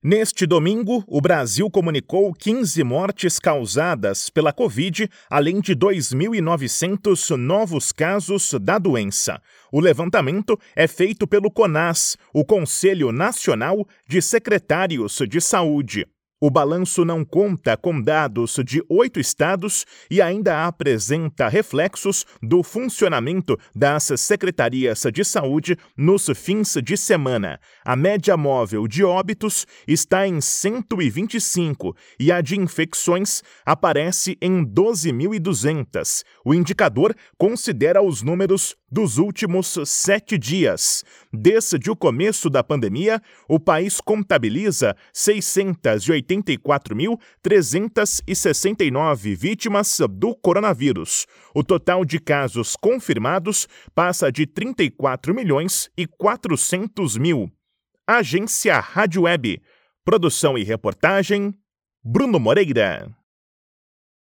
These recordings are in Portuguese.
Neste domingo, o Brasil comunicou 15 mortes causadas pela Covid, além de 2.900 novos casos da doença. O levantamento é feito pelo CONAS, o Conselho Nacional de Secretários de Saúde. O balanço não conta com dados de oito estados e ainda apresenta reflexos do funcionamento das secretarias de saúde nos fins de semana. A média móvel de óbitos está em 125 e a de infecções aparece em 12.200. O indicador considera os números dos últimos sete dias. Desde o começo da pandemia, o país contabiliza 684.369 vítimas do coronavírus. O total de casos confirmados passa de 34 milhões e 400 mil. Agência Rádio Web. Produção e reportagem: Bruno Moreira.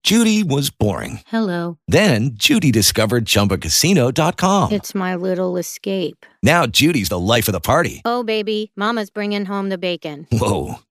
Judy was boring. Hello. Then Judy discovered ChumbaCasino.com. It's my little escape. Now Judy's the life of the party. Oh, baby, Mama's bringing home the bacon. Whoa,